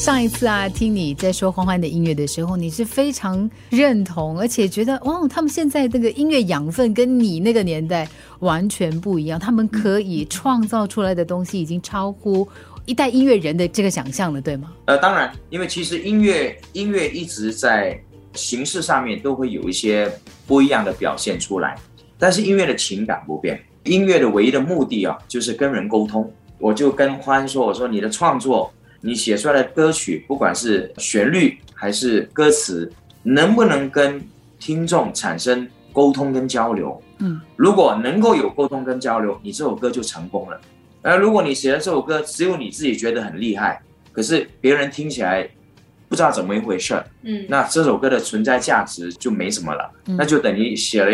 上一次啊，听你在说欢欢的音乐的时候，你是非常认同，而且觉得哦，他们现在这个音乐养分跟你那个年代完全不一样，他们可以创造出来的东西已经超乎一代音乐人的这个想象了，对吗？呃，当然，因为其实音乐音乐一直在形式上面都会有一些不一样的表现出来，但是音乐的情感不变，音乐的唯一的目的啊，就是跟人沟通。我就跟欢说，我说你的创作。你写出来的歌曲，不管是旋律还是歌词，能不能跟听众产生沟通跟交流？嗯，如果能够有沟通跟交流，你这首歌就成功了。而如果你写的这首歌只有你自己觉得很厉害，可是别人听起来不知道怎么一回事儿，嗯，那这首歌的存在价值就没什么了。那就等于写了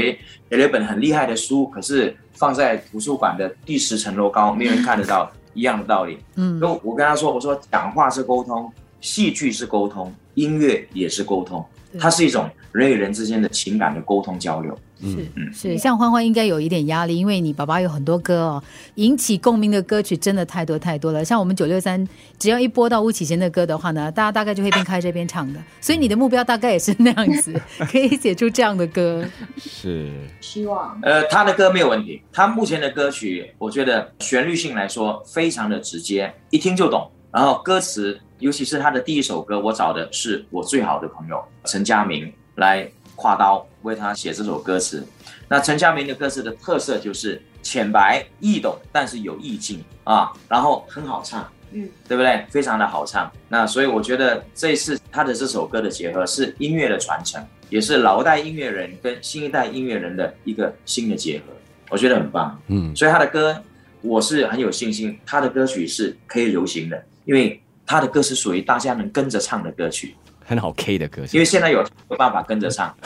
写了一本很厉害的书，可是放在图书馆的第十层楼高，没人看得到。一样的道理，嗯，我我跟他说，我说讲话是沟通，戏剧是沟通，音乐也是沟通，它是一种人与人之间的情感的沟通交流。是是，像欢欢应该有一点压力，因为你爸爸有很多歌哦，引起共鸣的歌曲真的太多太多了。像我们九六三，只要一播到巫启贤的歌的话呢，大家大概就会边开这边唱的。所以你的目标大概也是那样子，可以写出这样的歌。是，希望。呃，他的歌没有问题，他目前的歌曲，我觉得旋律性来说非常的直接，一听就懂。然后歌词，尤其是他的第一首歌，我找的是我最好的朋友陈佳明来。跨刀为他写这首歌词，那陈佳明的歌词的特色就是浅白易懂，但是有意境啊，然后很好唱，嗯，对不对？非常的好唱。那所以我觉得这一次他的这首歌的结合是音乐的传承，也是老一代音乐人跟新一代音乐人的一个新的结合，我觉得很棒。嗯，所以他的歌我是很有信心，他的歌曲是可以流行的，因为他的歌是属于大家能跟着唱的歌曲。很好 K 的歌，因为现在有有办法跟着唱，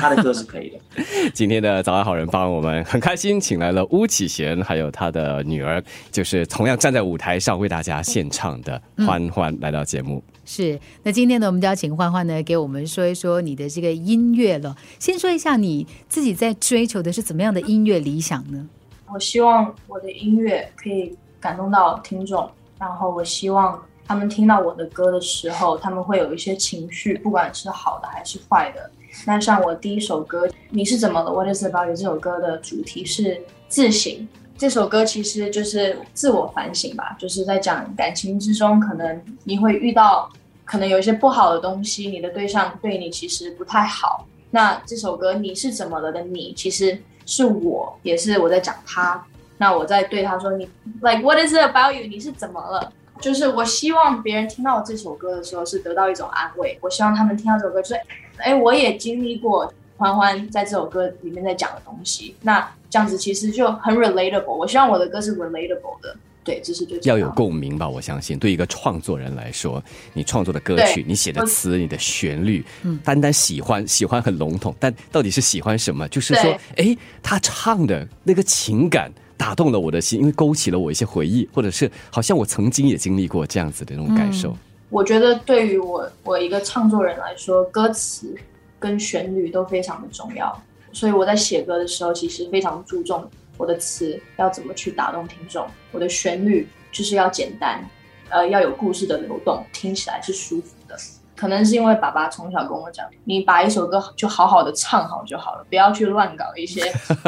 他的歌是可以的。今天的早安好人帮我们很开心，请来了巫启贤，还有他的女儿，就是同样站在舞台上为大家献唱的欢欢来到节目。是，那今天呢，我们就要请欢欢呢给我们说一说你的这个音乐了。先说一下你自己在追求的是怎么样的音乐理想呢？我希望我的音乐可以感动到听众，然后我希望。他们听到我的歌的时候，他们会有一些情绪，不管是好的还是坏的。那像我第一首歌《你是怎么了》，What is about you 这首歌的主题是自省。这首歌其实就是自我反省吧，就是在讲感情之中，可能你会遇到可能有一些不好的东西，你的对象对你其实不太好。那这首歌《你是怎么了》的你，其实是我，也是我在讲他。那我在对他说：“你 Like What is about you？你是怎么了？”就是我希望别人听到这首歌的时候是得到一种安慰。我希望他们听到这首歌，就是哎，我也经历过欢欢在这首歌里面在讲的东西。那这样子其实就很 relatable。我希望我的歌是 relatable 的，对，这是最要有共鸣吧。我相信，对一个创作人来说，你创作的歌曲，你写的词，你的旋律，嗯，单单喜欢喜欢很笼统，但到底是喜欢什么？就是说，哎，他唱的那个情感。打动了我的心，因为勾起了我一些回忆，或者是好像我曾经也经历过这样子的那种感受。我觉得对于我我一个创作人来说，歌词跟旋律都非常的重要，所以我在写歌的时候，其实非常注重我的词要怎么去打动听众，我的旋律就是要简单，呃，要有故事的流动，听起来是舒服的。可能是因为爸爸从小跟我讲，你把一首歌就好好的唱好就好了，不要去乱搞一些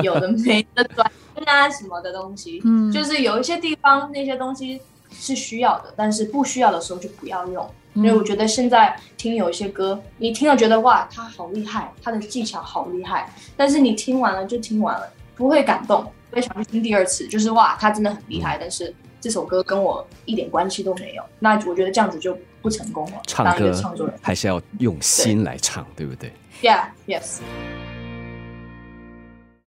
有的没的啊什么的东西。嗯，就是有一些地方那些东西是需要的，但是不需要的时候就不要用。因为我觉得现在听有一些歌，你听了觉得哇，他好厉害，他的技巧好厉害，但是你听完了就听完了，不会感动，不会想去听第二次。就是哇，他真的很厉害，但是这首歌跟我一点关系都没有。那我觉得这样子就。不成功了。唱歌唱作人还是要用心来唱，对不对？Yeah, yes.